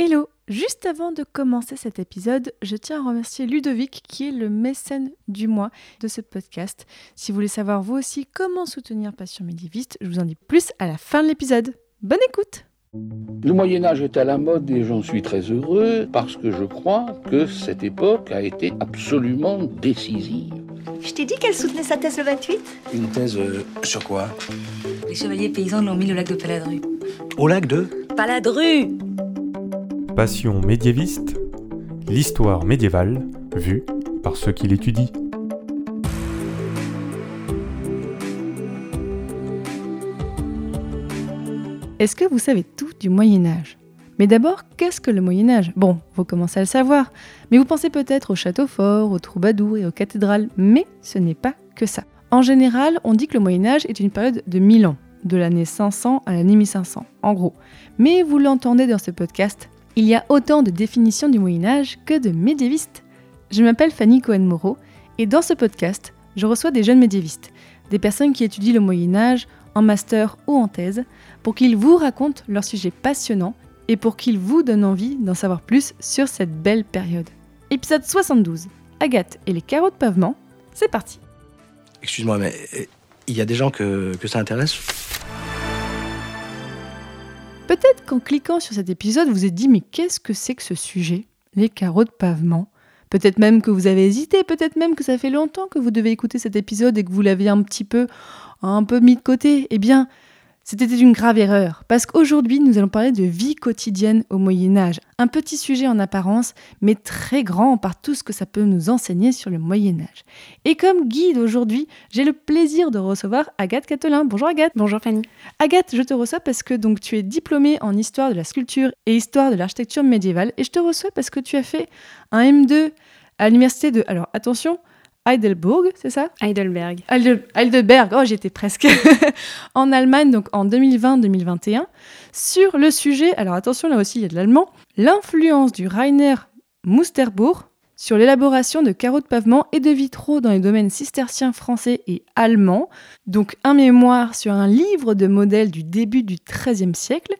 Hello Juste avant de commencer cet épisode, je tiens à remercier Ludovic qui est le mécène du mois de ce podcast. Si vous voulez savoir vous aussi comment soutenir Passion médiéviste, je vous en dis plus à la fin de l'épisode. Bonne écoute Le Moyen Âge est à la mode et j'en suis très heureux parce que je crois que cette époque a été absolument décisive. Je t'ai dit qu'elle soutenait sa thèse le 28 Une thèse euh, sur quoi? Les chevaliers paysans l'ont mis au lac de Paladru. Au lac de? Paladru Passion médiéviste, l'histoire médiévale vue par ceux qui l'étudient. Est-ce que vous savez tout du Moyen Âge? Mais d'abord, qu'est-ce que le Moyen Âge? Bon, vous commencez à le savoir, mais vous pensez peut-être aux châteaux forts, aux troubadours et aux cathédrales, mais ce n'est pas que ça. En général, on dit que le Moyen Âge est une période de 1000 ans, de l'année 500 à l'année 1500, en gros. Mais vous l'entendez dans ce podcast, il y a autant de définitions du Moyen Âge que de médiévistes. Je m'appelle Fanny Cohen-Moreau et dans ce podcast, je reçois des jeunes médiévistes, des personnes qui étudient le Moyen Âge en master ou en thèse, pour qu'ils vous racontent leurs sujets passionnants et pour qu'ils vous donnent envie d'en savoir plus sur cette belle période. Épisode 72, Agathe et les carreaux de pavement, c'est parti. Excuse-moi, mais euh, il y a des gens que, que ça intéresse? Peut-être qu'en cliquant sur cet épisode, vous êtes dit mais qu'est-ce que c'est que ce sujet? Les carreaux de pavement Peut-être même que vous avez hésité, peut-être même que ça fait longtemps que vous devez écouter cet épisode et que vous l'avez un petit peu, un peu mis de côté. Eh bien, c'était une grave erreur, parce qu'aujourd'hui nous allons parler de vie quotidienne au Moyen Âge. Un petit sujet en apparence, mais très grand par tout ce que ça peut nous enseigner sur le Moyen Âge. Et comme guide aujourd'hui, j'ai le plaisir de recevoir Agathe Catelin. Bonjour Agathe. Bonjour Fanny. Agathe, je te reçois parce que donc tu es diplômée en histoire de la sculpture et histoire de l'architecture médiévale, et je te reçois parce que tu as fait un M2 à l'université de... Alors attention, Heidelberg, c'est ça? Heidelberg. Heidelberg, oh j'étais presque. en Allemagne, donc en 2020-2021, sur le sujet, alors attention là aussi il y a de l'allemand, l'influence du Rainer Musterbourg sur l'élaboration de carreaux de pavement et de vitraux dans les domaines cisterciens français et allemands. Donc un mémoire sur un livre de modèles du début du XIIIe siècle.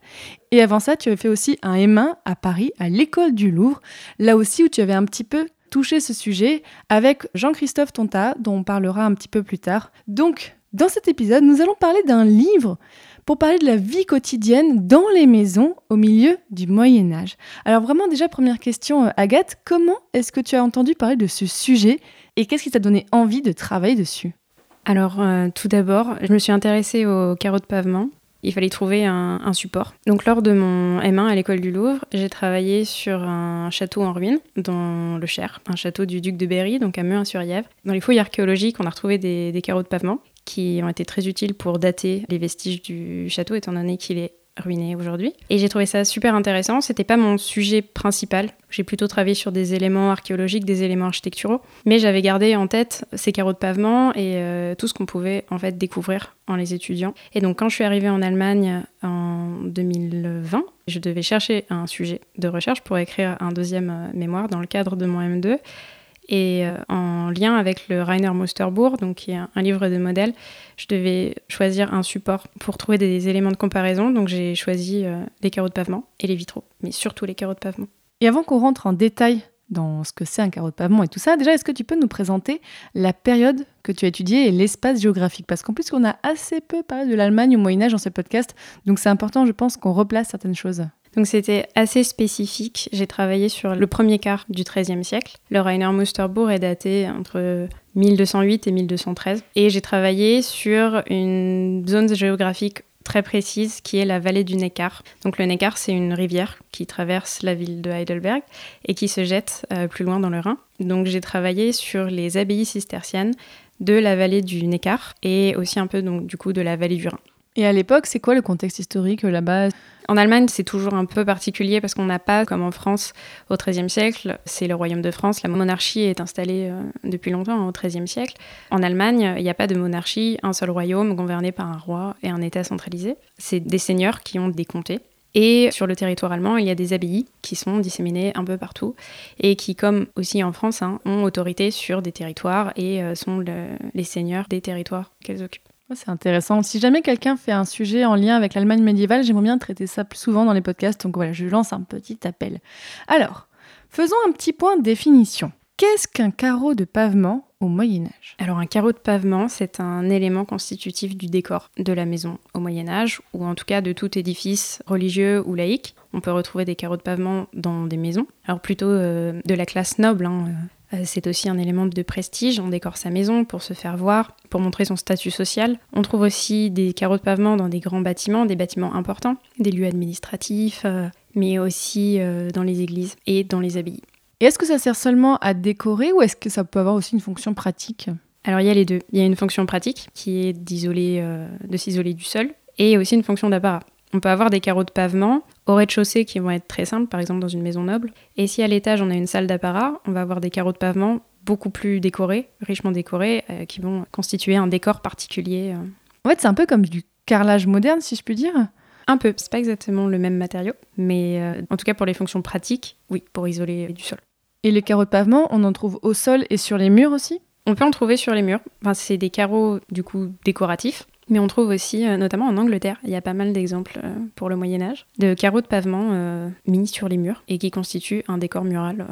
Et avant ça, tu avais fait aussi un M1 à Paris, à l'école du Louvre, là aussi où tu avais un petit peu toucher ce sujet avec Jean-Christophe Tonta, dont on parlera un petit peu plus tard. Donc, dans cet épisode, nous allons parler d'un livre pour parler de la vie quotidienne dans les maisons au milieu du Moyen Âge. Alors vraiment déjà première question euh, Agathe, comment est-ce que tu as entendu parler de ce sujet et qu'est-ce qui t'a donné envie de travailler dessus? Alors euh, tout d'abord, je me suis intéressée aux carreaux de pavement il fallait trouver un, support. Donc lors de mon M1 à l'école du Louvre, j'ai travaillé sur un château en ruine dans le Cher, un château du duc de Berry, donc à Meuin-sur-Yèvre. Dans les fouilles archéologiques, on a retrouvé des, des carreaux de pavement qui ont été très utiles pour dater les vestiges du château, étant donné qu'il est ruiné aujourd'hui. Et j'ai trouvé ça super intéressant. C'était pas mon sujet principal. J'ai plutôt travaillé sur des éléments archéologiques, des éléments architecturaux, mais j'avais gardé en tête ces carreaux de pavement et euh, tout ce qu'on pouvait en fait découvrir en les étudiant. Et donc quand je suis arrivée en Allemagne en 2020, je devais chercher un sujet de recherche pour écrire un deuxième euh, mémoire dans le cadre de mon M2 et euh, en lien avec le Rainer Musterbourg, donc qui est un, livre de modèles, je devais choisir un support pour trouver des éléments de comparaison. Donc j'ai choisi euh, les carreaux de pavement et les vitraux, mais surtout les carreaux de pavement. Et avant qu'on rentre en détail dans ce que c'est un carreau de pavement et tout ça, déjà, est-ce que tu peux nous présenter la période que tu as étudiée et l'espace géographique? Parce qu'en plus, on a assez peu parlé de l'Allemagne au Moyen Âge dans ce podcast, donc c'est important, je pense, qu'on replace certaines choses. Donc c'était assez spécifique. J'ai travaillé sur le premier quart du XIIIe siècle. Le Rainer Musterbourg est daté entre 1208 et 1213. Et j'ai travaillé sur une zone géographique très précise qui est la vallée du Neckar. Donc le Neckar, c'est une rivière qui traverse la ville de Heidelberg et qui se jette euh, plus loin dans le Rhin. Donc j'ai travaillé sur les abbayes cisterciennes de la vallée du Neckar et aussi un peu donc du coup de la vallée du Rhin. Et à l'époque, c'est quoi le contexte historique là-bas? En Allemagne, c'est toujours un peu particulier parce qu'on n'a pas, comme en France au XIIIe siècle, c'est le royaume de France, la monarchie est installée euh, depuis longtemps, au XIIIe siècle. En Allemagne, il n'y a pas de monarchie, un seul royaume gouverné par un roi et un État centralisé. C'est des seigneurs qui ont des comtés. Et sur le territoire allemand, il y a des abbayes qui sont disséminées un peu partout et qui, comme aussi en France, hein, ont autorité sur des territoires et euh, sont les seigneurs des territoires qu'elles occupent. Ouais, C'est intéressant. Si jamais quelqu'un fait un sujet en lien avec l'Allemagne médiévale, j'aimerais bien traiter ça plus souvent dans les podcasts. Donc voilà, je lance un petit appel. Alors, faisons un petit point de définition. Qu'est-ce qu'un carreau de pavement au Moyen Âge Alors un carreau de pavement, c'est un élément constitutif du décor de la maison au Moyen Âge, ou en tout cas de tout édifice religieux ou laïque. On peut retrouver des carreaux de pavement dans des maisons, alors plutôt euh, de la classe noble. hein, euh, C'est aussi un élément de prestige, on décore sa maison pour se faire voir, pour montrer son statut social. On trouve aussi des carreaux de pavement dans des grands bâtiments, des bâtiments importants, des lieux administratifs, euh, mais aussi euh, dans les églises et dans les abbayes. Et est-ce que ça sert seulement à décorer ou est-ce que ça peut avoir aussi une fonction pratique? Alors il y a les deux. Il y a une fonction pratique qui est d'isoler, euh, de s'isoler du sol et aussi une fonction d'apparat. On peut avoir des carreaux de pavement au rez-de-chaussée qui vont être très simples, par exemple dans une maison noble. Et si à l'étage on a une salle d'apparat, on va avoir des carreaux de pavement beaucoup plus décorés, richement décorés, euh, qui vont constituer un décor particulier. euh. En fait, c'est un peu comme du carrelage moderne, si je puis dire. Un peu, c'est pas exactement le même matériau, mais euh, en tout cas pour les fonctions pratiques, oui, pour isoler du sol. Et les carreaux de pavement, on en trouve au sol et sur les murs aussi? On peut en trouver sur les murs. Enfin, c'est des carreaux du coup décoratifs, mais on trouve aussi, euh, notamment en Angleterre, il y a pas mal d'exemples euh, pour le Moyen Âge de carreaux de pavement euh, mis sur les murs et qui constituent un décor mural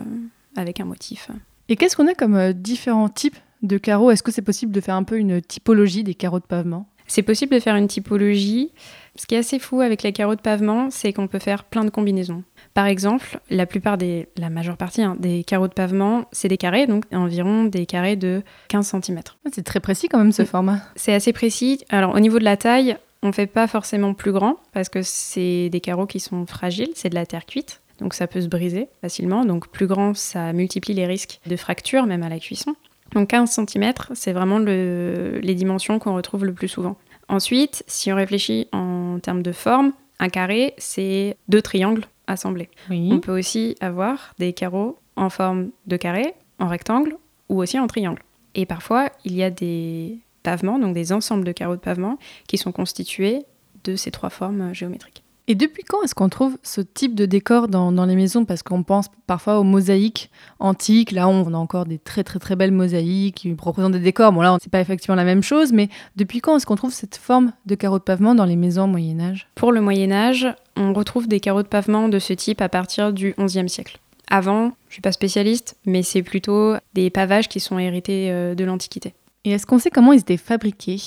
avec un motif. Et qu'est-ce qu'on a comme différents types de carreaux? Est-ce que c'est possible de faire un peu une typologie des carreaux de pavement? C'est possible de faire une typologie. Ce qui est assez fou avec les carreaux de pavement, c'est qu'on peut faire plein de combinaisons. Par exemple, la plupart des, la majeure partie hein, des carreaux de pavement, c'est des carrés, donc environ des carrés de 15 cm. Ah, C'est très précis quand même ce format. C'est assez précis. Alors au niveau de la taille, on fait pas forcément plus grand parce que c'est des carreaux qui sont fragiles, c'est de la terre cuite. Donc ça peut se briser facilement. Donc plus grand, ça multiplie les risques de fracture, même à la cuisson. Donc 15 cm, c'est vraiment le- les dimensions qu'on retrouve le plus souvent. Ensuite, si on réfléchit en termes de forme, un carré, c'est deux triangles assemblés. Oui. On peut aussi avoir des carreaux en forme de carré, en rectangle ou aussi en triangle. Et parfois, il y a des pavements, donc des ensembles de carreaux de pavement, qui sont constitués de ces trois formes euh, géométriques. Et depuis quand est-ce qu'on trouve ce type de décor dans, dans les maisons? Parce qu'on pense parfois aux mosaïques antiques. Là, on a encore des très très très belles mosaïques qui représentent des décors. Bon, là, c'est pas effectivement la même chose, mais depuis quand est-ce qu'on trouve cette forme de carreaux de pavement dans les maisons au Moyen-Âge Pour le Moyen Âge, on retrouve des carreaux de pavement de ce type à partir du XIe siècle. Avant, je suis pas spécialiste, mais c'est plutôt des pavages qui sont hérités euh, de l'Antiquité. Et est-ce qu'on sait comment ils étaient fabriqués?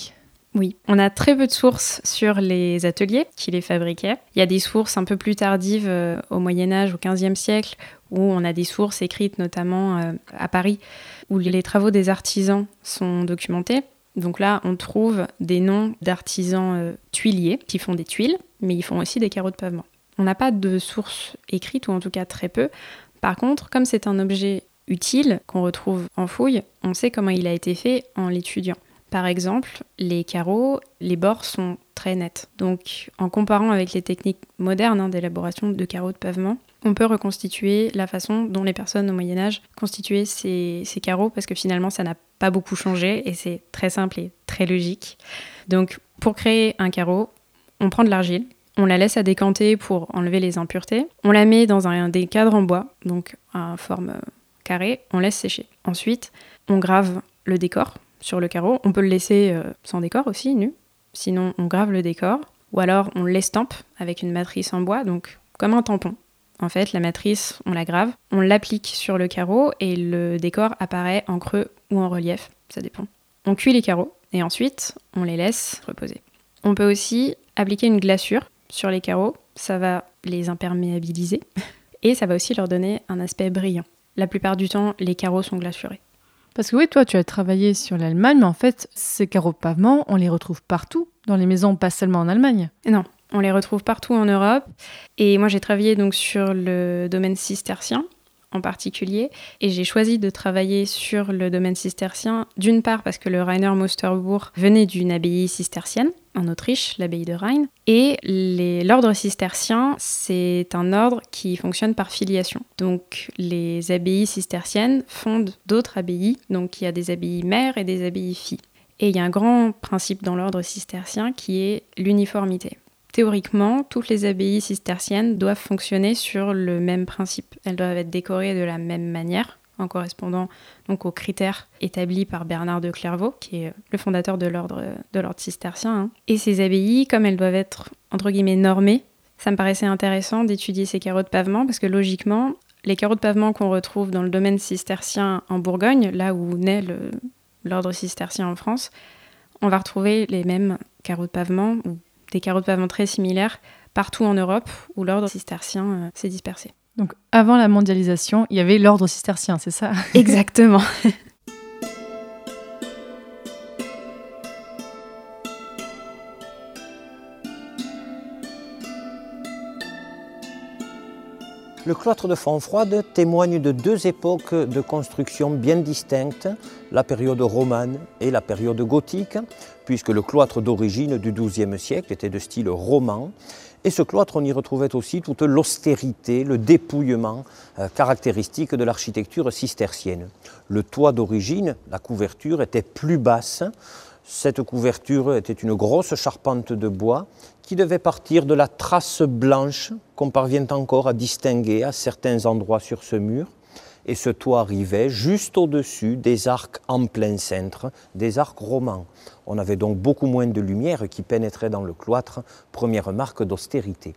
Oui, on a très peu de sources sur les ateliers qui les fabriquaient. Il y a des sources un peu plus tardives euh, au Moyen Âge, au XVe siècle, où on a des sources écrites notamment euh, à Paris, où les travaux des artisans sont documentés. Donc là, on trouve des noms d'artisans euh, tuiliers qui font des tuiles, mais ils font aussi des carreaux de pavement. On n'a pas de sources écrites, ou en tout cas très peu. Par contre, comme c'est un objet utile qu'on retrouve en fouille, on sait comment il a été fait en l'étudiant. Par exemple, les carreaux, les bords sont très nets. Donc, en comparant avec les techniques modernes hein, d'élaboration de carreaux de pavement, on peut reconstituer la façon dont les personnes au Moyen Âge constituaient ces, ces carreaux, parce que finalement, ça n'a pas beaucoup changé et c'est très simple et très logique. Donc, pour créer un carreau, on prend de l'argile, on la laisse à décanter pour enlever les impuretés, on la met dans un, des cadres en bois, donc en forme euh, carrée, on laisse sécher. Ensuite, on grave le décor sur le carreau. On peut le laisser euh, sans décor aussi, nu. Sinon, on grave le décor. Ou alors, on l'estampe avec une matrice en bois, donc comme un tampon. En fait, la matrice, on la grave, on l'applique sur le carreau et le décor apparaît en creux ou en relief, ça dépend. On cuit les carreaux et ensuite, on les laisse reposer. On peut aussi appliquer une glaçure sur les carreaux, ça va les imperméabiliser et ça va aussi leur donner un aspect brillant. La plupart du temps, les carreaux sont glaçurés. Parce que oui, toi, tu as travaillé sur l'Allemagne, mais en fait, ces carreaux de pavement, on les retrouve partout dans les maisons, pas seulement en Allemagne. Non, on les retrouve partout en Europe. Et moi, j'ai travaillé donc sur le domaine cistercien en particulier. Et j'ai choisi de travailler sur le domaine cistercien, d'une part parce que le Rainer Mosterbourg venait d'une abbaye cistercienne en Autriche, l'abbaye de Rhein. Et l'ordre cistercien, c'est un ordre qui fonctionne par filiation. Donc les abbayes cisterciennes fondent d'autres abbayes. Donc il y a des abbayes mères et des abbayes filles. Et il y a un grand principe dans l'ordre cistercien qui est l'uniformité. Théoriquement, toutes les abbayes cisterciennes doivent fonctionner sur le même principe. Elles doivent être décorées de la même manière, en correspondant donc aux critères établis par Bernard de Clairvaux, qui est le fondateur de l'ordre de l'ordre cistercien. hein. Et ces abbayes, comme elles doivent être entre guillemets normées, ça me paraissait intéressant d'étudier ces carreaux de pavement parce que logiquement, les carreaux de pavement qu'on retrouve dans le domaine cistercien en Bourgogne, là où naît l'ordre cistercien en France, on va retrouver les mêmes carreaux de pavement des carreaux de pavement très similaires partout en Europe où l'ordre cistercien euh, s'est dispersé. Donc avant la mondialisation, il y avait l'ordre cistercien, c'est ça? Exactement. Le cloître de Fontfroide témoigne de deux époques de construction bien distinctes, la période romane et la période gothique, puisque le cloître d'origine du XIIe siècle était de style roman. Et ce cloître, on y retrouvait aussi toute l'austérité, le dépouillement euh, caractéristique de l'architecture cistercienne. Le toit d'origine, la couverture, était plus basse. Cette couverture était une grosse charpente de bois qui devait partir de la trace blanche qu'on parvient encore à distinguer à certains endroits sur ce mur. Et ce toit arrivait juste au-dessus des arcs en plein cintre, des arcs romans. On avait donc beaucoup moins de lumière qui pénétrait dans le cloître, première marque d'austérité.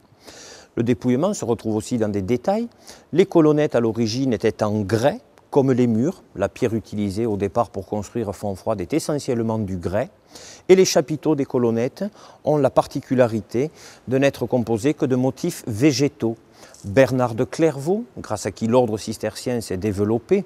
Le dépouillement se retrouve aussi dans des détails. Les colonnettes à l'origine étaient en grès, comme les murs. La pierre utilisée au départ pour construire Fontfroide est essentiellement du grès. Et les chapiteaux des colonnettes ont la particularité de n'être composés que de motifs végétaux. Bernard de Clairvaux, grâce à qui l'ordre cistercien s'est développé,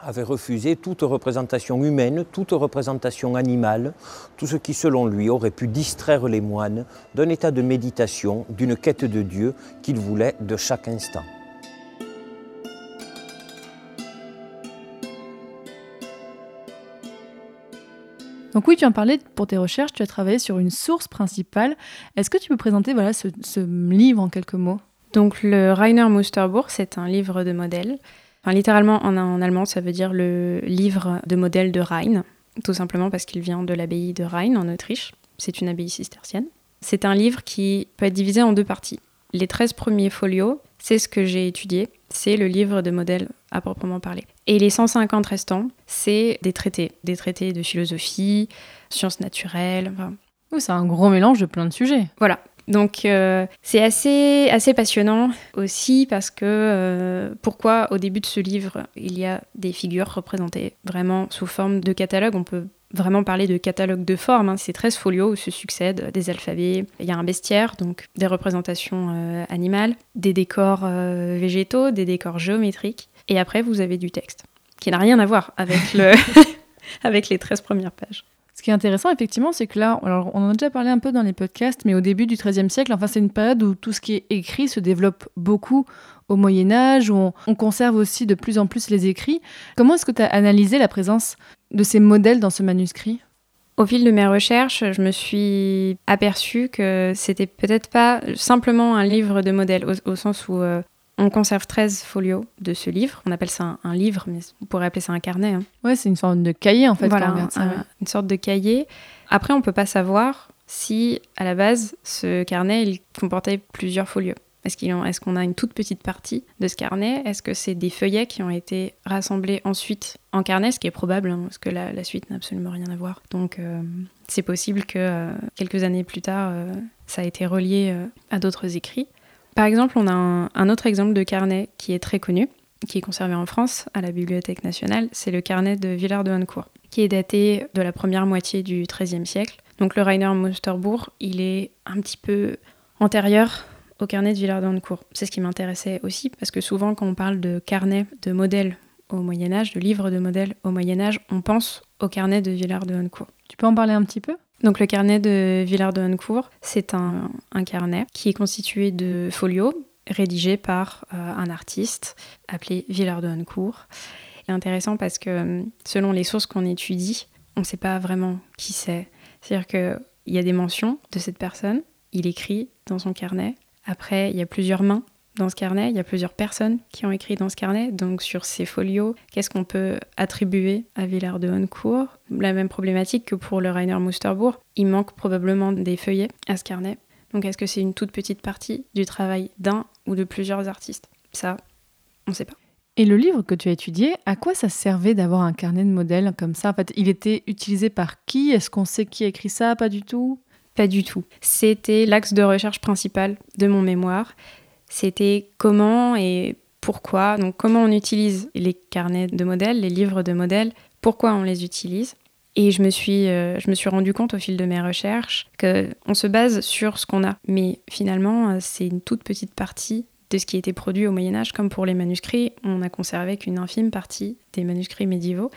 avait refusé toute représentation humaine, toute représentation animale, tout ce qui, selon lui, aurait pu distraire les moines d'un état de méditation, d'une quête de Dieu qu'il voulait de chaque instant. Donc oui, tu en parlais pour tes recherches, tu as travaillé sur une source principale. Est-ce que tu peux présenter voilà, ce, livre en quelques mots? Donc le Rainer Musterbuch, c'est un livre de modèle. Enfin, littéralement en, allemand, ça veut dire le livre de modèle de Rhein, tout simplement parce qu'il vient de l'abbaye de Rhein en Autriche. C'est une abbaye cistercienne. C'est un livre qui peut être divisé en deux parties. Les 13 premiers folios, c'est ce que j'ai étudié, c'est le livre de modèle à proprement parler. Et les 150 restants, c'est des traités, des traités de philosophie, sciences naturelles, enfin, c'est un gros mélange de plein de sujets. voilà. Donc euh, c'est assez, assez passionnant aussi parce que euh, pourquoi au début de ce livre il y a des figures représentées vraiment sous forme de catalogue? On peut vraiment parler de catalogue de forme. hein. C'est 13 folios où se succèdent des alphabets. Il y a un bestiaire, donc des représentations euh, animales, des décors euh, végétaux, des décors géométriques. Et après vous avez du texte qui n'a rien à voir avec, le avec les 13 premières pages. Ce qui est intéressant, effectivement, c'est que là, alors on en a déjà parlé un peu dans les podcasts, mais au début du XIIIe siècle, enfin, c'est une période où tout ce qui est écrit se développe beaucoup au Moyen Âge, où on, on conserve aussi de plus en plus les écrits. Comment est-ce que tu as analysé la présence de ces modèles dans ce manuscrit? Au fil de mes recherches, je me suis aperçue que c'était peut-être pas simplement un livre de modèle, au, au sens où euh, on conserve 13 folios de ce livre. On appelle ça un, un livre, mais on pourrait appeler ça un carnet. hein. Ouais, c'est une forme de cahier, en fait, voilà, quand on regarde ça. un- ouais. une sorte de cahier. Après, on peut pas savoir si, à la base, ce carnet il comportait plusieurs folios. Est-ce qu'on a une toute petite partie de ce carnet? Est-ce que c'est des feuillets qui ont été rassemblés ensuite en carnet? Ce qui est probable, hein, parce que la, la suite n'a absolument rien à voir. Donc, euh, c'est possible que euh, quelques années plus tard, euh, ça a été relié à d'autres écrits. Par exemple, on a un, autre exemple de carnet qui est très connu, qui est conservé en France à la Bibliothèque nationale. C'est le carnet de Villard de Honnecourt, qui est daté de la première moitié du XIIIe siècle. Donc le Rainer Musterbourg, il est un petit peu antérieur au carnet de Villard de Honnecourt. C'est ce qui m'intéressait aussi, parce que souvent quand on parle de carnet de modèles au Moyen Âge, de livres de modèles au Moyen Âge, on pense au carnet de Villard de Honnecourt. Tu peux en parler un petit peu? Donc le carnet de Villard de Honnecourt, c'est un, carnet qui est constitué de folios rédigés par euh, un artiste appelé Villard de Honnecourt. C'est intéressant parce que euh, selon les sources qu'on étudie, on ne sait pas vraiment qui c'est. C'est-à-dire qu'il y a des mentions de cette personne, il écrit dans son carnet. Après, il y a plusieurs mains dans ce carnet, il y a plusieurs personnes qui ont écrit dans ce carnet. Donc sur ces folios, qu'est-ce qu'on peut attribuer à Villard de Honnecourt? La même problématique que pour le Rainer Musterbourg, il manque probablement des feuillets à ce carnet. Donc est-ce que c'est une toute petite partie du travail d'un ou de plusieurs artistes? Ça, on ne sait pas. Et le livre que tu as étudié, à quoi ça servait d'avoir un carnet de modèles comme ça? En fait, il était utilisé par qui? Est-ce qu'on sait qui a écrit ça? Pas du tout Pas du tout. C'était l'axe de recherche principal de mon mémoire. C'était comment et pourquoi, donc comment on utilise les carnets de modèles, les livres de modèles, pourquoi on les utilise. Et je me suis, euh, je me suis rendu compte au fil de mes recherches qu'on se base sur ce qu'on a. Mais finalement, euh, c'est une toute petite partie de ce qui était produit au Moyen Âge, comme pour les manuscrits, on n'a conservé qu'une infime partie des manuscrits médiévaux.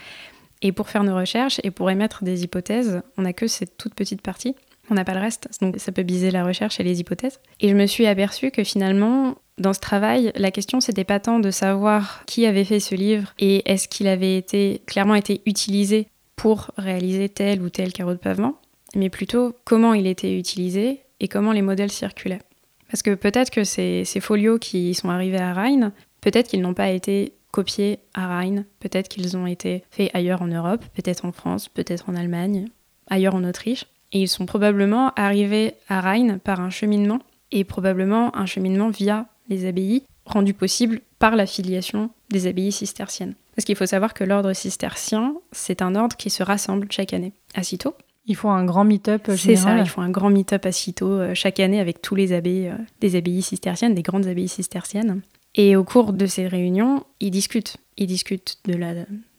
Et pour faire nos recherches et pour émettre des hypothèses, on n'a que cette toute petite partie. On n'a pas le reste, donc ça peut biser la recherche et les hypothèses. Et je me suis aperçue que finalement, dans ce travail, la question c'était pas tant de savoir qui avait fait ce livre et est-ce qu'il avait été clairement été utilisé pour réaliser tel ou tel carreau de pavement, mais plutôt comment il était utilisé et comment les modèles circulaient. Parce que peut-être que ces, folios qui sont arrivés à Rhein, peut-être qu'ils n'ont pas été copiés à Rhein, peut-être qu'ils ont été faits ailleurs en Europe, peut-être en France, peut-être en Allemagne, ailleurs en Autriche. Et ils sont probablement arrivés à Rhein par un cheminement, et probablement un cheminement via les abbayes, rendu possible par la filiation des abbayes cisterciennes. Parce qu'il faut savoir que l'ordre cistercien, c'est un ordre qui se rassemble chaque année à Cîteaux. Ils font un grand meet-up C'est ça, ils font un grand meet-up à Cîteaux euh, chaque année avec tous les abbés euh, des abbayes cisterciennes, des grandes abbayes cisterciennes. Et au cours de ces réunions, ils discutent. Ils discutent de la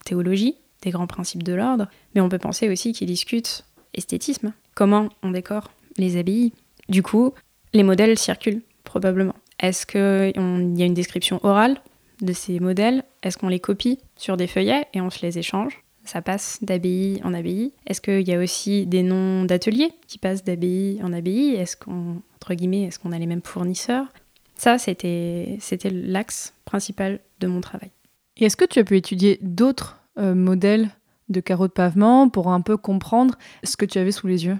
théologie, des grands principes de l'ordre, mais on peut penser aussi qu'ils discutent esthétisme, comment on décore les abbayes. Du coup, les modèles circulent probablement. Est-ce qu'il y a une description orale de ces modèles Est-ce qu'on les copie sur des feuillets et on se les échange ça passe d'abbaye en abbaye Est-ce qu'il y a aussi des noms d'ateliers qui passent d'abbaye en abbaye Est-ce qu'on, entre guillemets, est-ce qu'on a les mêmes fournisseurs Ça, c'était, c'était l'axe principal de mon travail. Et est-ce que tu as pu étudier d'autres euh, modèles de carreaux de pavement pour un peu comprendre ce que tu avais sous les yeux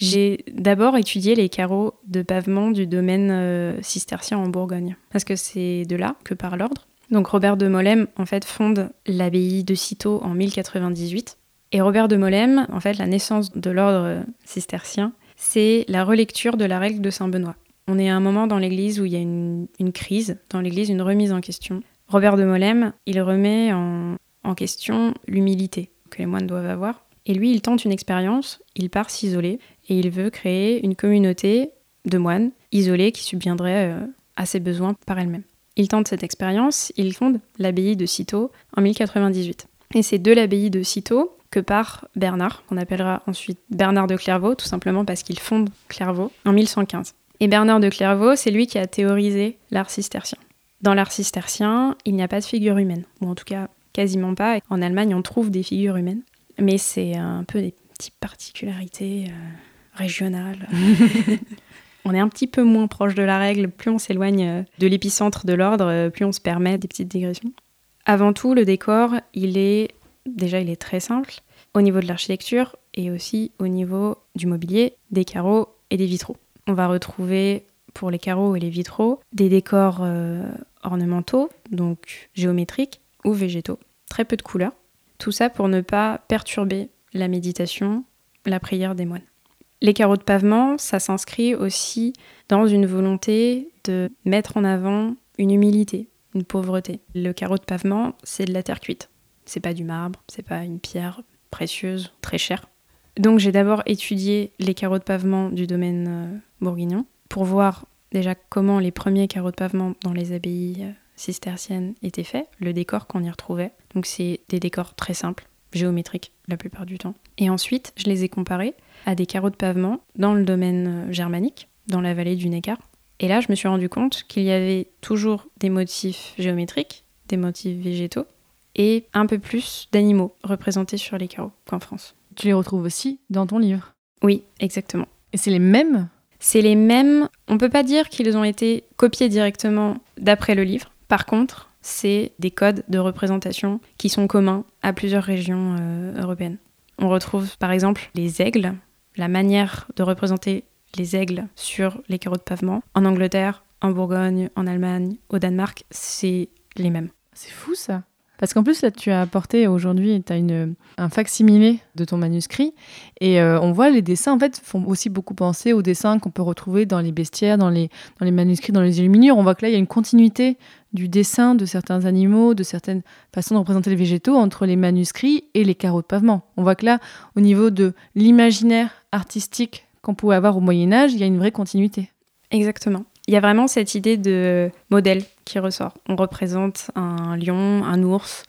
j'ai d'abord étudié les carreaux de pavement du domaine euh, cistercien en Bourgogne, parce que c'est de là que part l'ordre. Donc Robert de Molem en fait fonde l'abbaye de Cîteaux en 1098. Et Robert de Molem, en fait, la naissance de l'ordre cistercien, c'est la relecture de la règle de Saint Benoît. On est à un moment dans l'Église où il y a une, crise, dans l'Église une remise en question. Robert de Molem, il remet en question l'humilité que les moines doivent avoir. Et lui, il tente une expérience, il part s'isoler et il veut créer une communauté de moines isolés qui subviendraient euh, à ses besoins par elle-même. Il tente cette expérience, il fonde l'abbaye de Cîteaux en 1098. Et c'est de l'abbaye de Cîteaux que part Bernard, qu'on appellera ensuite Bernard de Clairvaux, tout simplement parce qu'il fonde Clairvaux en 1115. Et Bernard de Clairvaux, c'est lui qui a théorisé l'art cistercien. Dans l'art cistercien, il n'y a pas de figure humaine, ou en tout cas quasiment pas. En Allemagne, on trouve des figures humaines, mais c'est un peu des petites particularités euh, régionales. on est un petit peu moins proche de la règle, plus on s'éloigne euh, de l'épicentre de l'ordre, euh, plus on se permet des petites digressions. Avant tout, le décor, il est déjà il est très simple au niveau de l'architecture et aussi au niveau du mobilier, des carreaux et des vitraux. On va retrouver pour les carreaux et les vitraux des décors euh, ornementaux, donc géométriques ou végétaux, très peu de couleurs. Tout ça pour ne pas perturber la méditation, la prière des moines. Les carreaux de pavement, ça s'inscrit aussi dans une volonté de mettre en avant une humilité, une pauvreté. Le carreau de pavement, c'est de la terre cuite. C'est pas du marbre, c'est pas une pierre précieuse, très chère. Donc j'ai d'abord étudié les carreaux de pavement du domaine euh, bourguignon pour voir déjà comment les premiers carreaux de pavement dans les abbayes cisterciennes étaient faits, le décor qu'on y retrouvait. Donc c'est des décors très simples, géométriques la plupart du temps. Et ensuite, je les ai comparés à des carreaux de pavement dans le domaine euh, germanique, dans la vallée du Neckar. Et là, je me suis rendu compte qu'il y avait toujours des motifs géométriques, des motifs végétaux, et un peu plus d'animaux représentés sur les carreaux qu'en France. Tu les retrouves aussi dans ton livre? Oui, exactement. Et c'est les mêmes? C'est les mêmes. On ne peut pas dire qu'ils ont été copiés directement d'après le livre. Par contre, c'est des codes de représentation qui sont communs à plusieurs régions euh, européennes. On retrouve par exemple les aigles la manière de représenter les aigles sur les carreaux de pavement. En Angleterre, en Bourgogne, en Allemagne, au Danemark, c'est les mêmes. C'est fou ça. Parce qu'en plus, là, tu as apporté aujourd'hui, tu as une, un facsimilé de ton manuscrit. Et euh, on voit les dessins, en fait, font aussi beaucoup penser aux dessins qu'on peut retrouver dans les bestiaires, dans les, dans les manuscrits, dans les illuminures. On voit que là, il y a une continuité du dessin de certains animaux, de certaines façons de représenter les végétaux entre les manuscrits et les carreaux de pavement. On voit que là, au niveau de l'imaginaire artistique qu'on pouvait avoir au Moyen Âge, il y a une vraie continuité. Exactement. Il y a vraiment cette idée de modèle qui ressort. On représente un lion, un ours,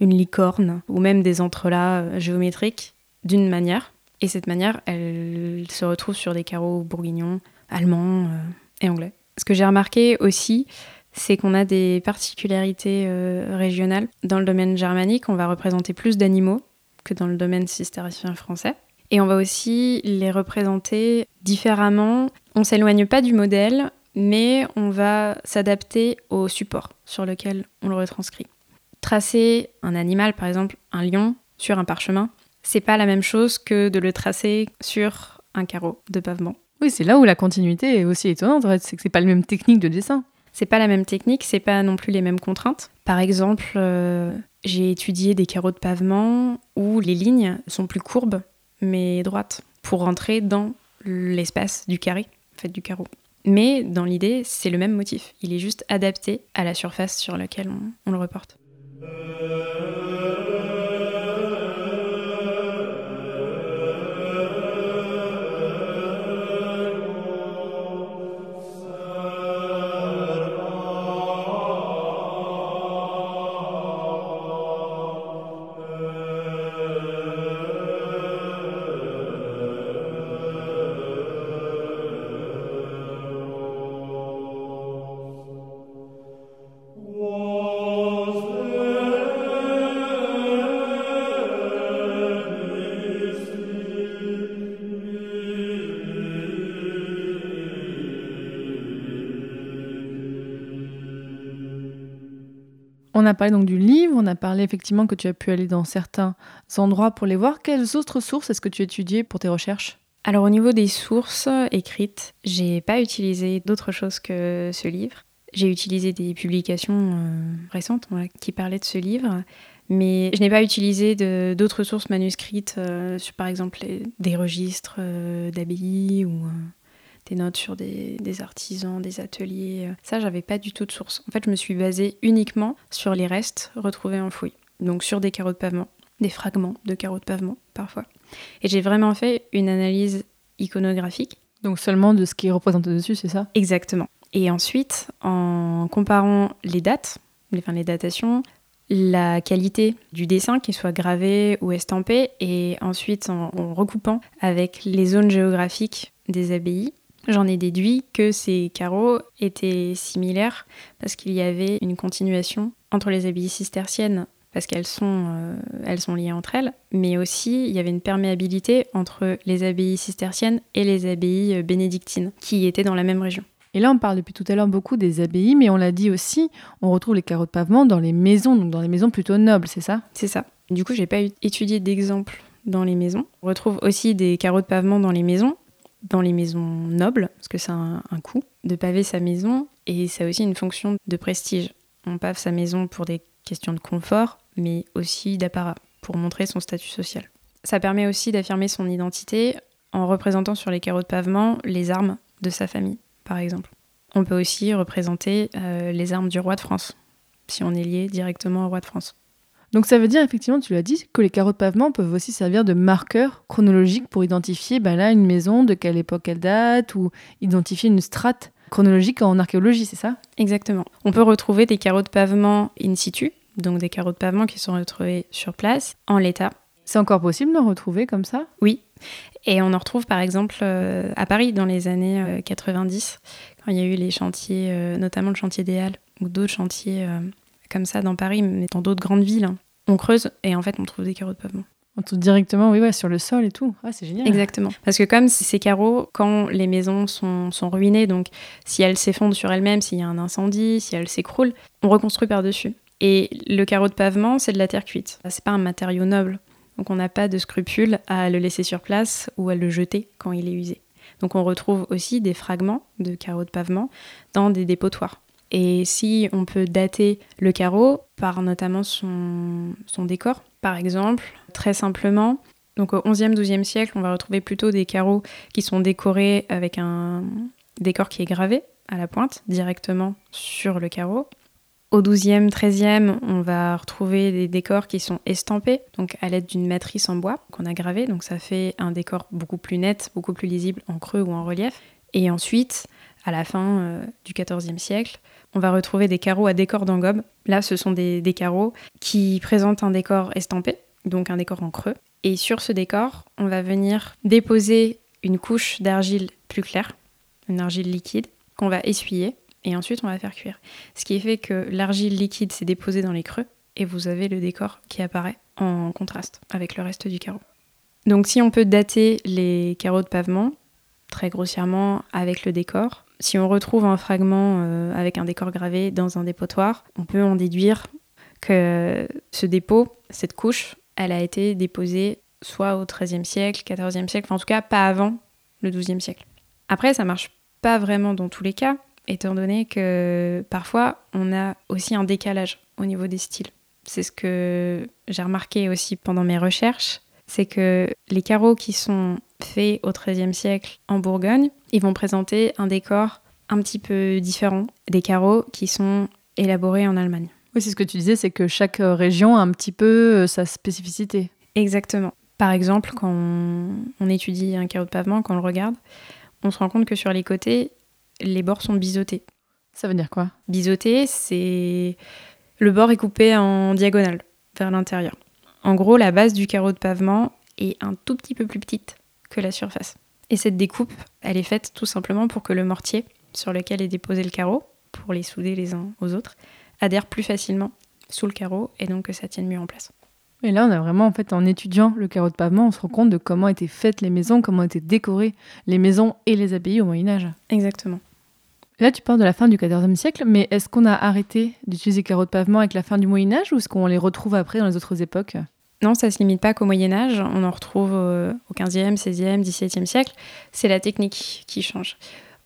une licorne ou même des entrelacs euh, géométriques d'une manière. Et cette manière, elle se retrouve sur des carreaux bourguignons, allemands euh, et anglais. Ce que j'ai remarqué aussi, c'est qu'on a des particularités euh, régionales. Dans le domaine germanique, on va représenter plus d'animaux que dans le domaine cistercien français. Et on va aussi les représenter différemment. On s'éloigne pas du modèle, mais on va s'adapter au support sur lequel on le retranscrit. Tracer un animal, par exemple un lion, sur un parchemin, c'est pas la même chose que de le tracer sur un carreau de pavement. Oui, c'est là où la continuité est aussi étonnante, c'est que c'est pas la même technique de dessin. C'est pas la même technique, c'est pas non plus les mêmes contraintes. Par exemple, euh, j'ai étudié des carreaux de pavement où les lignes sont plus courbes mais droites pour rentrer dans l'espace du carré, en fait du carreau. Mais dans l'idée, c'est le même motif. Il est juste adapté à la surface sur laquelle on, le reporte. A parlé donc du livre, on a parlé effectivement que tu as pu aller dans certains endroits pour les voir. Quelles autres sources est-ce que tu as étudiées pour tes recherches? Alors au niveau des sources écrites, j'ai pas utilisé d'autre chose que ce livre. J'ai utilisé des publications euh, récentes qui parlaient de ce livre, mais je n'ai pas utilisé d'autres sources manuscrites euh, sur par exemple des registres euh, ou des notes sur des, artisans, des ateliers. Ça, j'avais pas du tout de source. En fait, je me suis basée uniquement sur les restes retrouvés en fouille. Donc sur des carreaux de pavement, des fragments de carreaux de pavement parfois. Et j'ai vraiment fait une analyse iconographique. Donc seulement de ce qui est représenté dessus, c'est ça? Exactement. Et ensuite, en comparant les dates, enfin les datations, la qualité du dessin, qu'il soit gravé ou estampé, et ensuite en, en recoupant avec les zones géographiques des abbayes, J'en ai déduit que ces carreaux étaient similaires parce qu'il y avait une continuation entre les abbayes cisterciennes parce qu'elles sont, euh, elles sont liées entre elles, mais aussi il y avait une perméabilité entre les abbayes cisterciennes et les abbayes bénédictines qui étaient dans la même région. Et là, on parle depuis tout à l'heure beaucoup des abbayes, mais on l'a dit aussi, on retrouve les carreaux de pavement dans les maisons, donc dans les maisons plutôt nobles, c'est ça? C'est ça. Du coup, j'ai pas étudié d'exemple dans les maisons. On retrouve aussi des carreaux de pavement dans les maisons, dans les maisons nobles, parce que c'est un, coût de paver sa maison, et ça a aussi une fonction de prestige. On pave sa maison pour des questions de confort, mais aussi d'apparat, pour montrer son statut social. Ça permet aussi d'affirmer son identité en représentant sur les carreaux de pavement les armes de sa famille, par exemple. On peut aussi représenter euh, les armes du roi de France, si on est lié directement au roi de France. Donc ça veut dire effectivement, tu l'as dit, que les carreaux de pavement peuvent aussi servir de marqueurs chronologiques pour identifier ben là une maison, de quelle époque elle date, ou identifier une strate chronologique en archéologie, c'est ça? Exactement. On peut retrouver des carreaux de pavement in situ, donc des carreaux de pavement qui sont retrouvés sur place, en l'état. C'est encore possible d'en retrouver comme ça? Oui. Et on en retrouve par exemple euh, à Paris dans les années 90, euh, quand il y a eu les chantiers, euh, notamment le chantier des Halles, ou d'autres chantiers comme ça dans Paris, mais dans d'autres grandes villes. Hein. On creuse et en fait on trouve des carreaux de pavement. On trouve directement, oui, ouais, sur le sol et tout. Ah, c'est génial. Exactement. Parce que comme ces carreaux, quand les maisons sont, sont ruinées, donc si elles s'effondrent sur elles-mêmes, s'il y a un incendie, si elles s'écroulent, on reconstruit par-dessus. Et le carreau de pavement, c'est de la terre cuite. C'est pas un matériau noble. Donc on n'a pas de scrupule à le laisser sur place ou à le jeter quand il est usé. Donc on retrouve aussi des fragments de carreaux de pavement dans des dépotoirs. Et si on peut dater le carreau par notamment son, décor, par exemple, très simplement, donc au 11e, 12e siècle, on va retrouver plutôt des carreaux qui sont décorés avec un décor qui est gravé à la pointe directement sur le carreau. Au 12e, 13e, on va retrouver des décors qui sont estampés, donc à l'aide d'une matrice en bois qu'on a gravée, donc ça fait un décor beaucoup plus net, beaucoup plus lisible en creux ou en relief. Et ensuite, à la fin euh, du 14e siècle, on va retrouver des carreaux à décor d'engobe. Là, ce sont des, des carreaux qui présentent un décor estampé, donc un décor en creux. Et sur ce décor, on va venir déposer une couche d'argile plus claire, une argile liquide, qu'on va essuyer et ensuite on va faire cuire. Ce qui fait que l'argile liquide s'est déposée dans les creux et vous avez le décor qui apparaît en contraste avec le reste du carreau. Donc si on peut dater les carreaux de pavement, très grossièrement avec le décor, si on retrouve un fragment euh, avec un décor gravé dans un dépotoir, on peut en déduire que ce dépôt, cette couche, elle a été déposée soit au XIIIe siècle, XIVe siècle, enfin en tout cas pas avant le XIIe siècle. Après, ça marche pas vraiment dans tous les cas, étant donné que parfois on a aussi un décalage au niveau des styles. C'est ce que j'ai remarqué aussi pendant mes recherches, c'est que les carreaux qui sont faits au XIIIe siècle en Bourgogne, ils vont présenter un décor un petit peu différent des carreaux qui sont élaborés en Allemagne. Oui, c'est ce que tu disais, c'est que chaque euh, région a un petit peu euh, sa spécificité. Exactement. Par exemple, quand on, on étudie un carreau de pavement, quand on le regarde, on se rend compte que sur les côtés, les bords sont biseautés. Ça veut dire quoi? Biseauté, c'est le bord est coupé en diagonale vers l'intérieur. En gros, la base du carreau de pavement est un tout petit peu plus petite que la surface. Et cette découpe, elle est faite tout simplement pour que le mortier sur lequel est déposé le carreau, pour les souder les uns aux autres, adhère plus facilement sous le carreau et donc que ça tienne mieux en place. Et là, on a vraiment, en fait, en étudiant le carreau de pavement, on se rend compte de comment étaient faites les maisons, comment étaient décorées les maisons et les abbayes au Moyen-Âge. Exactement. Là, tu parles de la fin du XIVe siècle, mais est-ce qu'on a arrêté d'utiliser carreaux de pavement avec la fin du Moyen-Âge ou est-ce qu'on les retrouve après dans les autres époques? Non, ça se limite pas qu'au Moyen-Âge. On en retrouve euh, au XVe, XVIe, XVIIe siècle. C'est la technique qui change.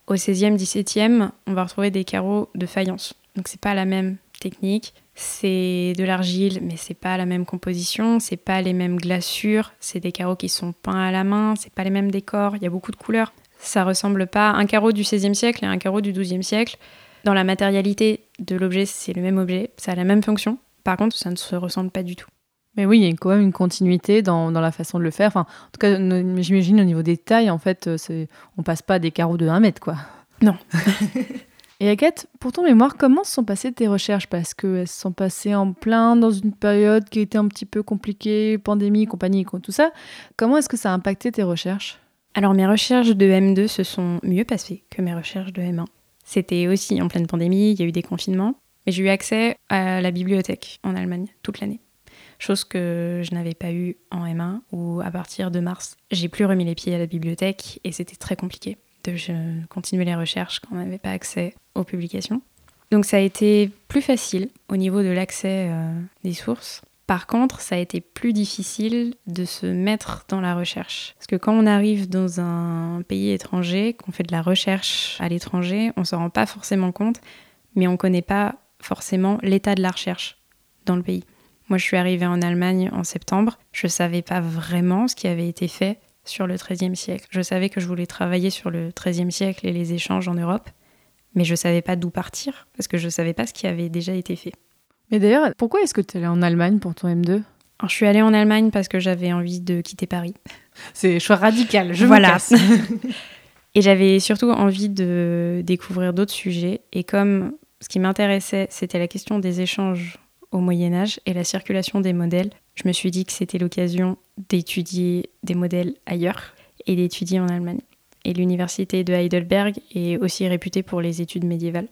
Au XVIe, XVIIe, on va retrouver des carreaux de faïence. Donc, c'est pas la même technique. C'est de l'argile, mais c'est pas la même composition, c'est pas les mêmes glaçures, c'est des carreaux qui sont peints à la main, c'est pas les mêmes décors, il y a beaucoup de couleurs. Ça ressemble pas un carreau du XVIe siècle et un carreau du XIIe siècle. Dans la matérialité de l'objet, c'est le même objet, ça a la même fonction. Par contre, ça ne se ressemble pas du tout. Mais oui, il y a quand même une continuité dans, dans la façon de le faire. Enfin, en tout cas, j'imagine au niveau des tailles, en fait, on passe pas des carreaux de 1 mètre, quoi. Non. Et Agathe, pour ton mémoire, comment se sont passées tes recherches? Parce qu'elles se sont passées en plein dans une période qui était un petit peu compliquée, pandémie, compagnie, tout ça. Comment est-ce que ça a impacté tes recherches? Alors mes recherches de M2 se sont mieux passées que mes recherches de M1. C'était aussi en pleine pandémie, il y a eu des confinements, mais j'ai eu accès à la bibliothèque en Allemagne toute l'année. Chose que je n'avais pas eu en M1, où à partir de mars, j'ai plus remis les pieds à la bibliothèque et c'était très compliqué de continuer les recherches quand on n'avait pas accès aux publications. Donc ça a été plus facile au niveau de l'accès euh, des sources. Par contre, ça a été plus difficile de se mettre dans la recherche. Parce que quand on arrive dans un pays étranger, qu'on fait de la recherche à l'étranger, on ne s'en rend pas forcément compte, mais on ne connaît pas forcément l'état de la recherche dans le pays. Moi, je suis arrivée en Allemagne en septembre. Je ne savais pas vraiment ce qui avait été fait sur le XIIIe siècle. Je savais que je voulais travailler sur le XIIIe siècle et les échanges en Europe, mais je ne savais pas d'où partir, parce que je ne savais pas ce qui avait déjà été fait. Mais d'ailleurs, pourquoi est-ce que tu es allée en Allemagne pour ton M2 Alors, Je suis allée en Allemagne parce que j'avais envie de quitter Paris. C'est choix radical, je voilà. me et j'avais surtout envie de découvrir d'autres sujets, et comme ce qui m'intéressait, c'était la question des échanges au Moyen Âge et la circulation des modèles, je me suis dit que c'était l'occasion d'étudier des modèles ailleurs et d'étudier en Allemagne. Et l'université de Heidelberg est aussi réputée pour les études médiévales.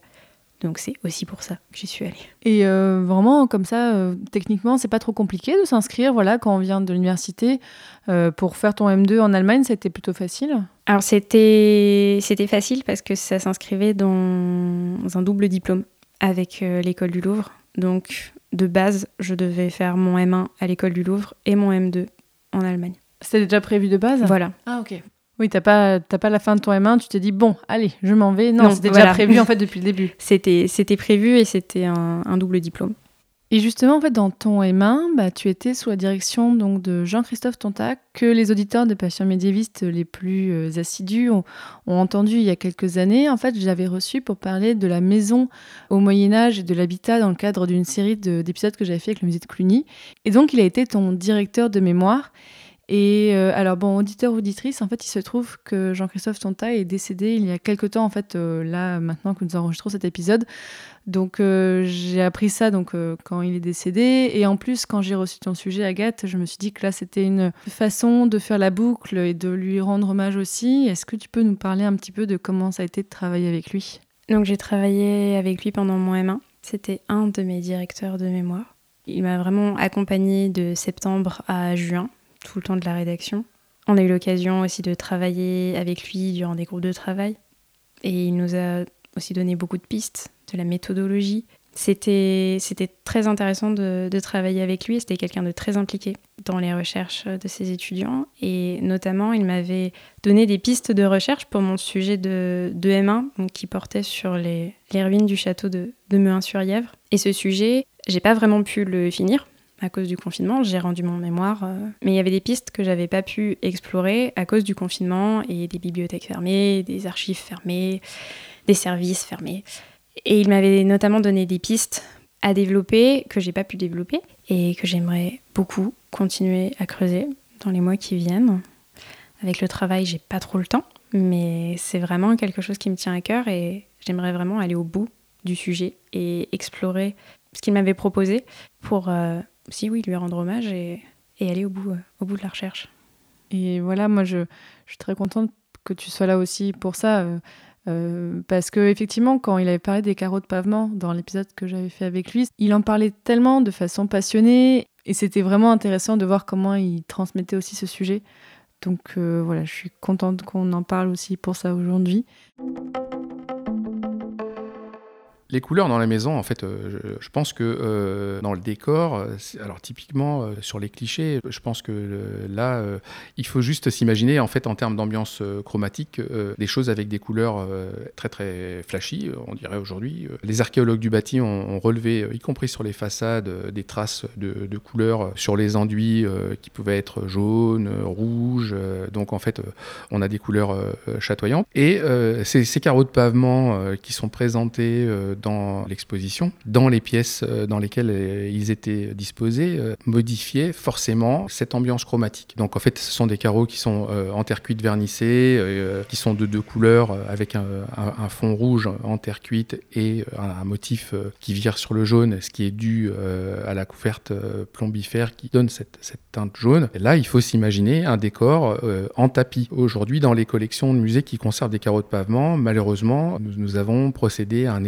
Donc c'est aussi pour ça que j'y suis allée. Et euh, vraiment, comme ça, euh, techniquement, c'est pas trop compliqué de s'inscrire. Voilà, quand on vient de l'université, euh, pour faire ton M2 en Allemagne, c'était plutôt facile? Alors c'était c'était facile parce que ça s'inscrivait dans un double diplôme avec l'école du Louvre. Donc de base, je devais faire mon M1 à l'école du Louvre et mon M2 en Allemagne. C'était déjà prévu de base? Voilà. Ah ok. Oui, t'as pas, t'as pas la fin de ton M1, tu t'es dit bon, allez, je m'en vais. Non, Non, c'était voilà. déjà prévu en fait depuis le début. C'était c'était prévu et c'était un, un double diplôme. Et justement, en fait, dans ton M1, bah, tu étais sous la direction donc de Jean-Christophe Tontac, que les auditeurs de Passion médiéviste les plus euh, assidus ont, entendu il y a quelques années. En fait, je l'avais reçu pour parler de la maison au Moyen Âge et de l'habitat dans le cadre d'une série de- d'épisodes que j'avais fait avec le musée de Cluny. Et donc, il a été ton directeur de mémoire. Et euh, alors, bon, auditeur, auditrice, en fait, il se trouve que Jean-Christophe Tontac est décédé il y a quelques temps, en fait, euh, là, maintenant que nous enregistrons cet épisode. Donc euh, j'ai appris ça donc euh, quand il est décédé et en plus quand j'ai reçu ton sujet Agathe, je me suis dit que là c'était une façon de faire la boucle et de lui rendre hommage aussi. Est-ce que tu peux nous parler un petit peu de comment ça a été de travailler avec lui? Donc j'ai travaillé avec lui pendant mon M1. C'était un de mes directeurs de mémoire. Il m'a vraiment accompagné de septembre à juin, tout le temps de la rédaction. On a eu l'occasion aussi de travailler avec lui durant des groupes de travail. Et il nous a aussi donné beaucoup de pistes, de la méthodologie. C'était très intéressant de, de travailler avec lui. C'était quelqu'un de très impliqué dans les recherches de ses étudiants. Et notamment, il m'avait donné des pistes de recherche pour mon sujet de, de M1, donc, qui portait sur les, les ruines du château de, de Mehun-sur-Yèvre. Et ce sujet, j'ai pas vraiment pu le finir à cause du confinement. J'ai rendu mon mémoire, euh, mais il y avait des pistes que j'avais pas pu explorer à cause du confinement et des bibliothèques fermées, des archives fermées, services fermés. Et il m'avait notamment donné des pistes à développer que j'ai pas pu développer et que j'aimerais beaucoup continuer à creuser dans les mois qui viennent. Avec le travail, j'ai pas trop le temps, mais c'est vraiment quelque chose qui me tient à cœur et j'aimerais vraiment aller au bout du sujet et explorer ce qu'il m'avait proposé pour euh, aussi oui lui rendre hommage et, aller au bout, au bout de la recherche. Et voilà, moi je, je suis très contente que tu sois là aussi pour ça. euh, euh, parce que effectivement, quand il avait parlé des carreaux de pavement dans l'épisode que j'avais fait avec lui, il en parlait tellement de façon passionnée et c'était vraiment intéressant de voir comment il transmettait aussi ce sujet. Donc euh, voilà, je suis contente qu'on en parle aussi pour ça aujourd'hui. Les couleurs dans la maison, en fait, euh, je, pense que euh, dans le décor, euh, alors typiquement sur les clichés, je pense que là, il faut juste s'imaginer, en fait, en termes d'ambiance chromatique, des choses avec des couleurs très très flashy, on dirait aujourd'hui. Les archéologues du bâti ont, relevé, y compris sur les façades, des traces de, couleurs sur les enduits qui pouvaient être jaunes, rouges. donc en fait, on a des couleurs chatoyantes. Et ces, carreaux de pavement qui sont présentés dans l'exposition, dans les pièces euh, dans lesquelles euh, ils étaient disposés, euh, modifiaient forcément cette ambiance chromatique. Donc en fait, ce sont des carreaux qui sont en terre cuite vernissée, qui sont de deux couleurs, avec un, fond rouge en terre cuite et un, motif qui vire sur le jaune, ce qui est dû à la couverte plombifère qui donne cette, teinte jaune. Là, il faut s'imaginer un décor en tapis. Aujourd'hui, dans les collections de musées qui conservent des carreaux de pavement, malheureusement, nous, avons procédé à un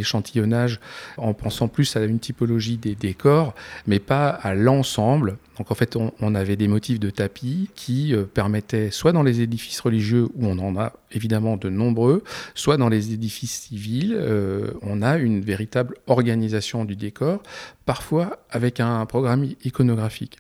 en pensant plus à une typologie des décors, mais pas à l'ensemble. Donc en fait, on, on avait des motifs de tapis qui euh, permettaient, soit dans les édifices religieux, où on en a évidemment de nombreux, soit dans les édifices civils, euh, on a une véritable organisation du décor, parfois avec un programme iconographique.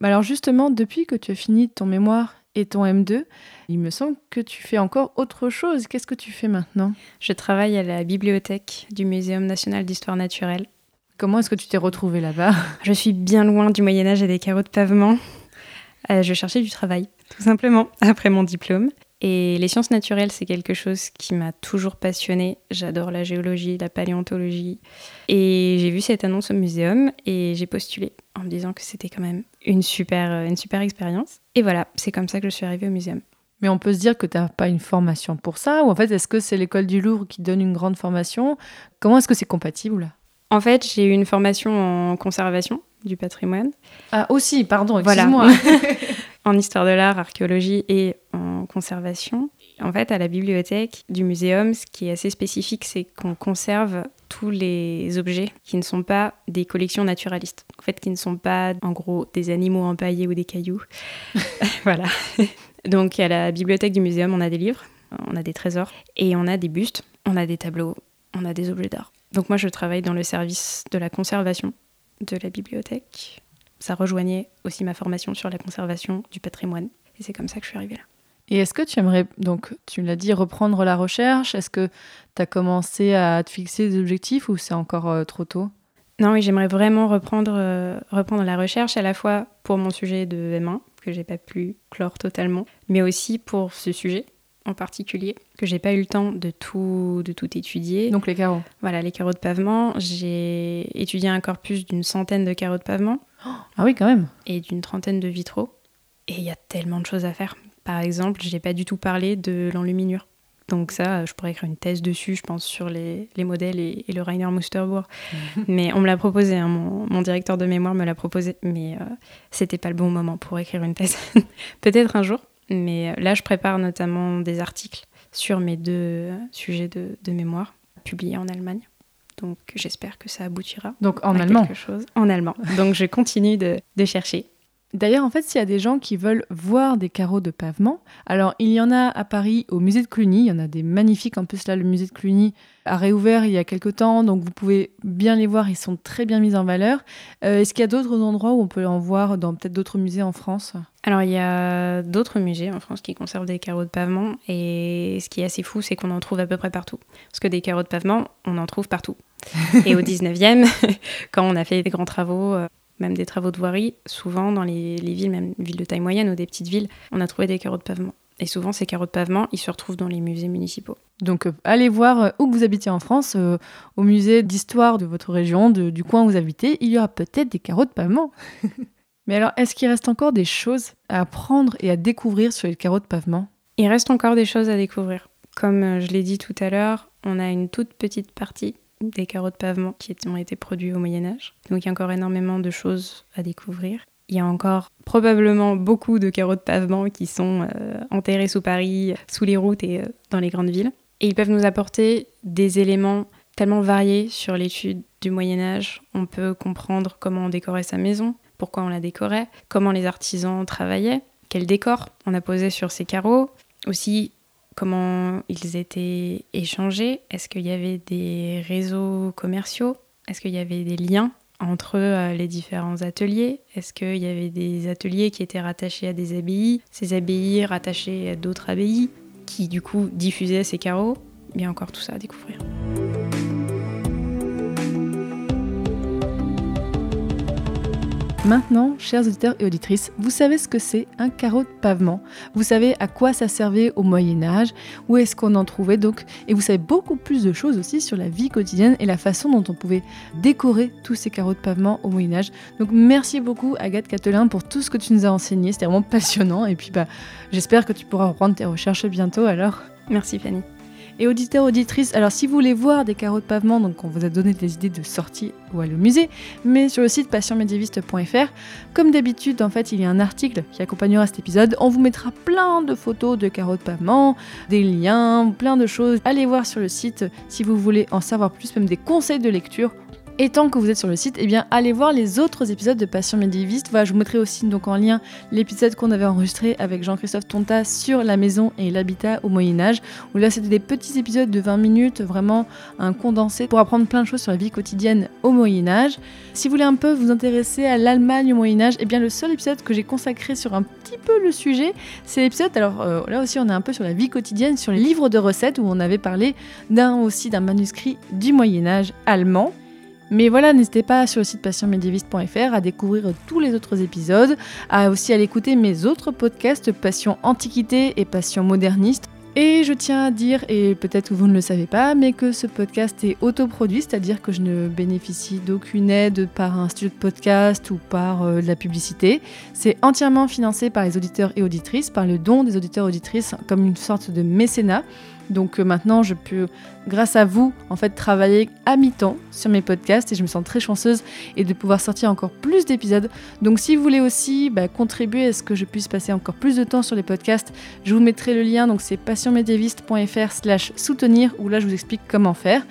Bah alors justement, depuis que tu as fini ton mémoire et ton M2, il me semble que tu fais encore autre chose. Qu'est-ce que tu fais maintenant? Je travaille à la bibliothèque du Muséum national d'histoire naturelle. Comment est-ce que tu t'es retrouvée là-bas? Je suis bien loin du Moyen Âge et des carreaux de pavement. Euh, je cherchais du travail, tout simplement, après mon diplôme. Et les sciences naturelles, c'est quelque chose qui m'a toujours passionnée. J'adore la géologie, la paléontologie. Et j'ai vu cette annonce au muséum et j'ai postulé en me disant que c'était quand même une super, euh, une super expérience. Et voilà, c'est comme ça que je suis arrivée au muséum. Mais on peut se dire que tu n'as pas une formation pour ça Ou en fait, est-ce que c'est l'école du Louvre qui donne une grande formation? Comment est-ce que c'est compatible? En fait, j'ai eu une formation en conservation du patrimoine. Ah aussi, pardon, Voilà. en histoire de l'art, archéologie et en conservation. En fait, à la bibliothèque du muséum, ce qui est assez spécifique, c'est qu'on conserve tous les objets qui ne sont pas des collections naturalistes. En fait, qui ne sont pas, en gros, des animaux empaillés ou des cailloux. voilà. Donc, à la bibliothèque du muséum, on a des livres, on a des trésors et on a des bustes, on a des tableaux, on a des objets d'art. Donc, moi, je travaille dans le service de la conservation de la bibliothèque. Ça rejoignait aussi ma formation sur la conservation du patrimoine. Et c'est comme ça que je suis arrivée là. Et est-ce que tu aimerais, donc tu l'as dit, reprendre la recherche? Est-ce que tu as commencé à te fixer des objectifs ou c'est encore euh, trop tôt? Non, oui, j'aimerais vraiment reprendre, euh, reprendre la recherche à la fois pour mon sujet de M1, que j'ai pas pu clore totalement, mais aussi pour ce sujet en particulier, que j'ai pas eu le temps de tout, de tout étudier. Donc les carreaux. Voilà, les carreaux de pavement. J'ai étudié un corpus d'une centaine de carreaux de pavement. Ah oui, quand même. Et d'une trentaine de vitraux. Et il y a tellement de choses à faire. Par exemple, j'ai pas du tout parlé de l'enluminure. Donc ça, je pourrais écrire une thèse dessus, je pense, sur les, les modèles et, le Rainer Musterbourg. mais on me l'a proposé, hein, mon, mon, directeur de mémoire me l'a proposé, mais euh, c'était pas le bon moment pour écrire une thèse. Peut-être un jour, mais euh, là, je prépare notamment des articles sur mes deux sujets de, de mémoire publiés en Allemagne. Donc j'espère que ça aboutira. Donc en allemand. Quelque chose. En allemand. Donc je continue de, de chercher. D'ailleurs, en fait, s'il y a des gens qui veulent voir des carreaux de pavement, alors il y en a à Paris au musée de Cluny, il y en a des magnifiques, en plus là, le musée de Cluny a réouvert il y a quelques temps, donc vous pouvez bien les voir, ils sont très bien mis en valeur. Euh, est-ce qu'il y a d'autres endroits où on peut en voir dans peut-être d'autres musées en France? Alors il y a d'autres musées en France qui conservent des carreaux de pavement, et ce qui est assez fou, c'est qu'on en trouve à peu près partout. Parce que des carreaux de pavement, on en trouve partout. et au 19e, quand on a fait des grands travaux, euh, même des travaux de voirie, souvent dans les, villes, même villes de taille moyenne ou des petites villes, on a trouvé des carreaux de pavement. Et souvent, ces carreaux de pavement, ils se retrouvent dans les musées municipaux. Donc, euh, allez voir euh, où vous habitez en France, euh, au musée d'histoire de votre région, du coin où vous habitez, il y aura peut-être des carreaux de pavement. Mais alors, est-ce qu'il reste encore des choses à apprendre et à découvrir sur les carreaux de pavement? Il reste encore des choses à découvrir. Comme je l'ai dit tout à l'heure, on a une toute petite partie des carreaux de pavement qui ont été produits au Moyen Âge. Donc il y a encore énormément de choses à découvrir. Il y a encore probablement beaucoup de carreaux de pavement qui sont euh, enterrés sous Paris, sous les routes et euh, dans les grandes villes. Et ils peuvent nous apporter des éléments tellement variés sur l'étude du Moyen Âge. On peut comprendre comment on décorait sa maison, pourquoi on la décorait, comment les artisans travaillaient, quel décor on a posé sur ces carreaux, aussi comment ils étaient échangés. Est-ce qu'il y avait des réseaux commerciaux? Est-ce qu'il y avait des liens entre euh, les différents ateliers? Est-ce qu'il y avait des ateliers qui étaient rattachés à des abbayes Ces abbayes rattachées à d'autres abbayes qui du coup diffusaient ces carreaux? Il y a encore tout ça à découvrir. Maintenant, chers auditeurs et auditrices, vous savez ce que c'est un carreau de pavement. Vous savez à quoi ça servait au Moyen Âge, où est-ce qu'on en trouvait donc, et vous savez beaucoup plus de choses aussi sur la vie quotidienne et la façon dont on pouvait décorer tous ces carreaux de pavement au Moyen Âge. Donc merci beaucoup Agathe Catelin pour tout ce que tu nous as enseigné, c'était vraiment passionnant et puis bah j'espère que tu pourras reprendre tes recherches bientôt alors. Merci Fanny. Et auditeurs, auditrices, alors si vous voulez voir des carreaux de pavement, donc on vous a donné des idées de sortie ou aller au musée, mais sur le site passionmédiéviste.fr, comme d'habitude, en fait, il y a un article qui accompagnera cet épisode. On vous mettra plein de photos de carreaux de pavement, des liens, plein de choses. Allez voir sur le site si vous voulez en savoir plus, même des conseils de lecture. Et tant que vous êtes sur le site, eh bien, allez voir les autres épisodes de Passion médiéviste. Voilà, je vous mettrai aussi donc en lien l'épisode qu'on avait enregistré avec Jean-Christophe Tonta sur la maison et l'habitat au Moyen Âge, où là c'était des petits épisodes de 20 minutes, vraiment un condensé pour apprendre plein de choses sur la vie quotidienne au Moyen Âge. Si vous voulez un peu vous intéresser à l'Allemagne au Moyen Âge, eh bien le seul épisode que j'ai consacré sur un petit peu le sujet, c'est l'épisode, alors euh, là aussi on est un peu sur la vie quotidienne, sur les livres de recettes, où on avait parlé d'un aussi d'un manuscrit du Moyen Âge allemand. Mais voilà, n'hésitez pas sur le site passionmédiéviste.fr à découvrir tous les autres épisodes, à aussi aller écouter mes autres podcasts Passion Antiquité et Passion Moderniste. Et je tiens à dire, et peut-être que vous ne le savez pas, mais que ce podcast est autoproduit, c'est-à-dire que je ne bénéficie d'aucune aide par un studio de podcast ou par euh, de la publicité. C'est entièrement financé par les auditeurs et auditrices, par le don des auditeurs et auditrices comme une sorte de mécénat. Donc euh, maintenant, je peux, grâce à vous, en fait, travailler à mi-temps sur mes podcasts et je me sens très chanceuse et de pouvoir sortir encore plus d'épisodes. Donc si vous voulez aussi bah, contribuer à ce que je puisse passer encore plus de temps sur les podcasts, je vous mettrai le lien. Donc c'est passionmédiéviste.fr/slash soutenir où là je vous explique comment faire.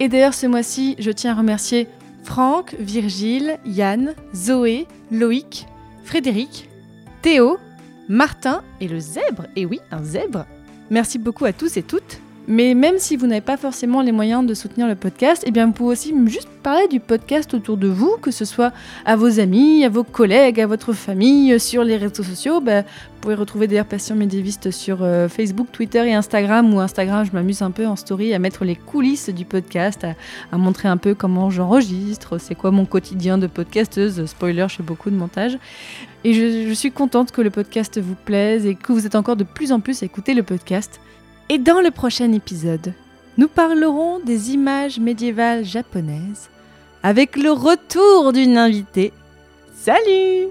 Et d'ailleurs, ce mois-ci, je tiens à remercier Franck, Virgile, Yann, Zoé, Loïc, Frédéric, Théo, Martin et le zèbre. Et oui, un zèbre Merci beaucoup à tous et toutes. Mais même si vous n'avez pas forcément les moyens de soutenir le podcast, eh bien vous pouvez aussi juste parler du podcast autour de vous, que ce soit à vos amis, à vos collègues, à votre famille, sur les réseaux sociaux. Bah, vous pouvez retrouver d'ailleurs Passion médiéviste sur euh, Facebook, Twitter et Instagram. Ou Instagram, je m'amuse un peu en story à mettre les coulisses du podcast, à, montrer un peu comment j'enregistre, c'est quoi mon quotidien de podcasteuse. Spoiler, je fais beaucoup de montage. Et je suis contente que le podcast vous plaise et que vous êtes encore de plus en plus à écouter le podcast. Et dans le prochain épisode, nous parlerons des images médiévales japonaises avec le retour d'une invitée. Salut